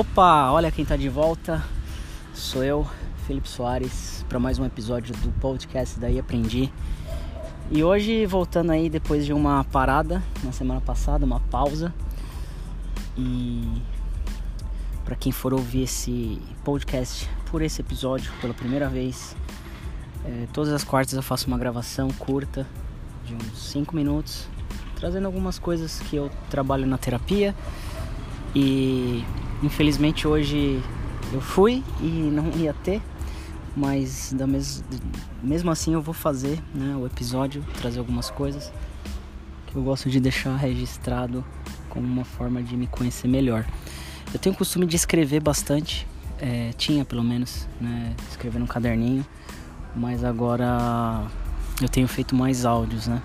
Opa, olha quem tá de volta. Sou eu, Felipe Soares, para mais um episódio do podcast Daí Aprendi. E hoje voltando aí depois de uma parada na semana passada, uma pausa. E para quem for ouvir esse podcast por esse episódio pela primeira vez, é, todas as quartas eu faço uma gravação curta de uns 5 minutos, trazendo algumas coisas que eu trabalho na terapia e Infelizmente hoje eu fui e não ia ter, mas da mes... mesmo assim eu vou fazer né, o episódio, trazer algumas coisas que eu gosto de deixar registrado como uma forma de me conhecer melhor. Eu tenho o costume de escrever bastante, é, tinha pelo menos, né, escrever no caderninho, mas agora eu tenho feito mais áudios, né?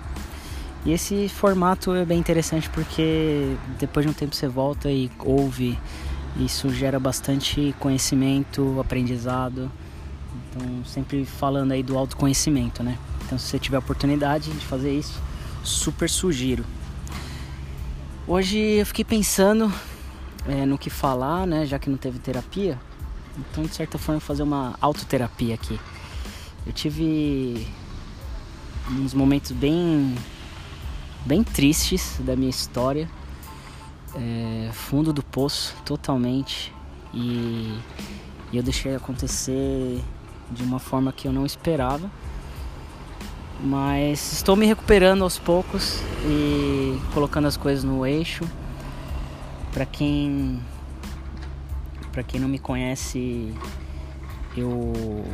E esse formato é bem interessante porque depois de um tempo você volta e ouve isso gera bastante conhecimento, aprendizado. Então, sempre falando aí do autoconhecimento, né? Então, se você tiver oportunidade de fazer isso, super sugiro. Hoje eu fiquei pensando é, no que falar, né? Já que não teve terapia. Então, de certa forma, fazer uma autoterapia aqui. Eu tive uns momentos bem, bem tristes da minha história é, fundo do poço totalmente e, e eu deixei acontecer de uma forma que eu não esperava. Mas estou me recuperando aos poucos e colocando as coisas no eixo. Para quem para quem não me conhece, eu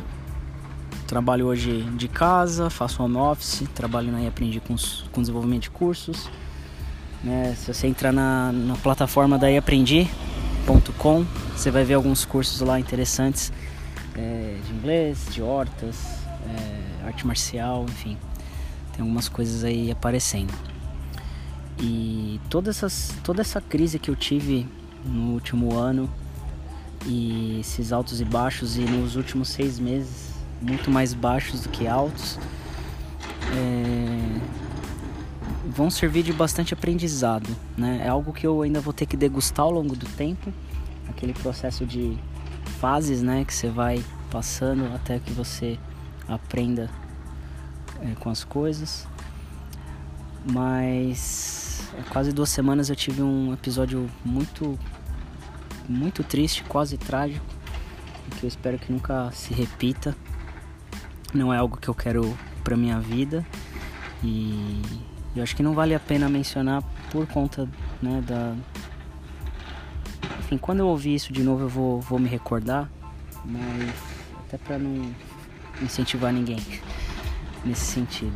trabalho hoje de casa, faço home office, trabalho na e aprendi com, com desenvolvimento de cursos. Né? Se você entrar na, na plataforma da iaprendi.com, você vai ver alguns cursos lá interessantes é, de inglês, de hortas, é, arte marcial, enfim. Tem algumas coisas aí aparecendo. E toda, essas, toda essa crise que eu tive no último ano e esses altos e baixos e nos últimos seis meses muito mais baixos do que altos é, vão servir de bastante aprendizado, né? É algo que eu ainda vou ter que degustar ao longo do tempo, aquele processo de fases, né, que você vai passando até que você aprenda é, com as coisas. Mas há quase duas semanas eu tive um episódio muito, muito triste, quase trágico, que eu espero que nunca se repita. Não é algo que eu quero para minha vida e eu acho que não vale a pena mencionar por conta né, da. Enfim, quando eu ouvir isso de novo eu vou, vou me recordar, mas até para não incentivar ninguém nesse sentido.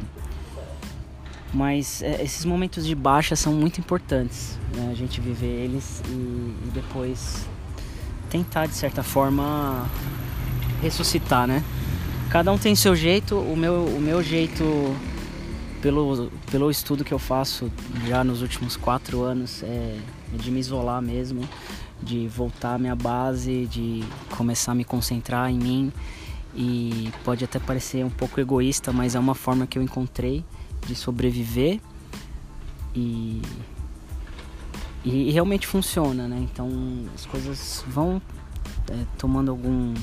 Mas é, esses momentos de baixa são muito importantes, né? a gente viver eles e, e depois tentar de certa forma ressuscitar, né? Cada um tem seu jeito, o meu, o meu jeito pelo, pelo estudo que eu faço já nos últimos quatro anos, é, é de me isolar mesmo, de voltar à minha base, de começar a me concentrar em mim. E pode até parecer um pouco egoísta, mas é uma forma que eu encontrei de sobreviver e, e, realmente funciona, né? Então as coisas vão é, tomando algum,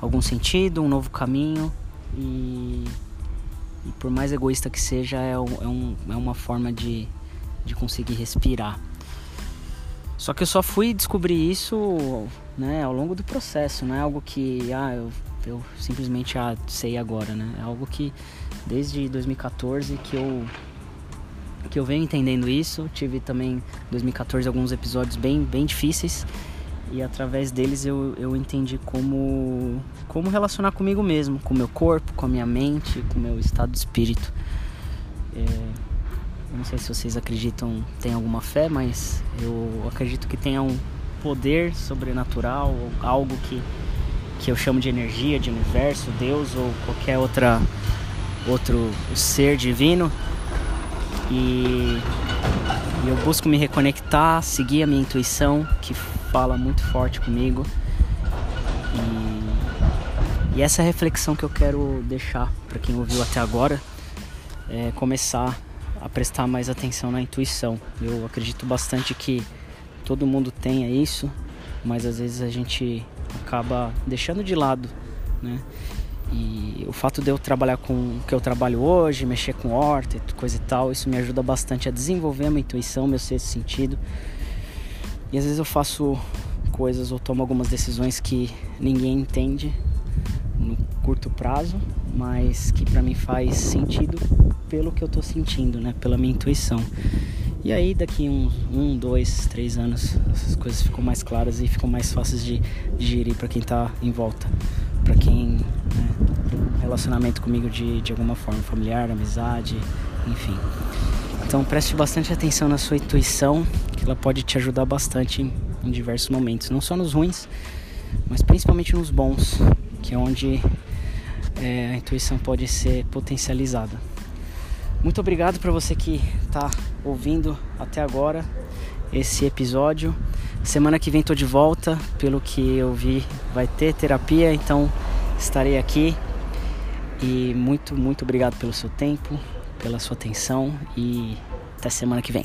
algum sentido, um novo caminho e e por mais egoísta que seja, é, é, um, é uma forma de, de conseguir respirar. Só que eu só fui descobrir isso né, ao longo do processo, não é algo que ah, eu, eu simplesmente ah, sei agora, né? É algo que desde 2014 que eu que eu venho entendendo isso. Tive também em 2014 alguns episódios bem, bem difíceis e através deles eu, eu entendi como, como relacionar comigo mesmo, com o meu corpo, com a minha mente, com o meu estado de espírito. É, não sei se vocês acreditam, tem alguma fé, mas eu acredito que tenha um poder sobrenatural, algo que, que eu chamo de energia, de universo, Deus ou qualquer outra outro ser divino. E eu busco me reconectar, seguir a minha intuição, que fala muito forte comigo. E, e essa reflexão que eu quero deixar para quem ouviu até agora é começar a prestar mais atenção na intuição. Eu acredito bastante que todo mundo tenha isso, mas às vezes a gente acaba deixando de lado, né? E o fato de eu trabalhar com o que eu trabalho hoje, mexer com horta coisa e tal, isso me ajuda bastante a desenvolver a minha intuição, meu sexto sentido. E às vezes eu faço coisas ou tomo algumas decisões que ninguém entende no curto prazo, mas que para mim faz sentido pelo que eu tô sentindo, né? Pela minha intuição. E aí daqui uns um, dois, três anos essas coisas ficam mais claras e ficam mais fáceis de digerir para quem tá em volta, para quem né, relacionamento comigo de, de alguma forma, familiar, amizade, enfim. Então preste bastante atenção na sua intuição, ela pode te ajudar bastante em, em diversos momentos, não só nos ruins, mas principalmente nos bons, que é onde é, a intuição pode ser potencializada. Muito obrigado para você que está ouvindo até agora esse episódio. Semana que vem tô de volta, pelo que eu vi, vai ter terapia, então estarei aqui. E muito, muito obrigado pelo seu tempo, pela sua atenção e até semana que vem.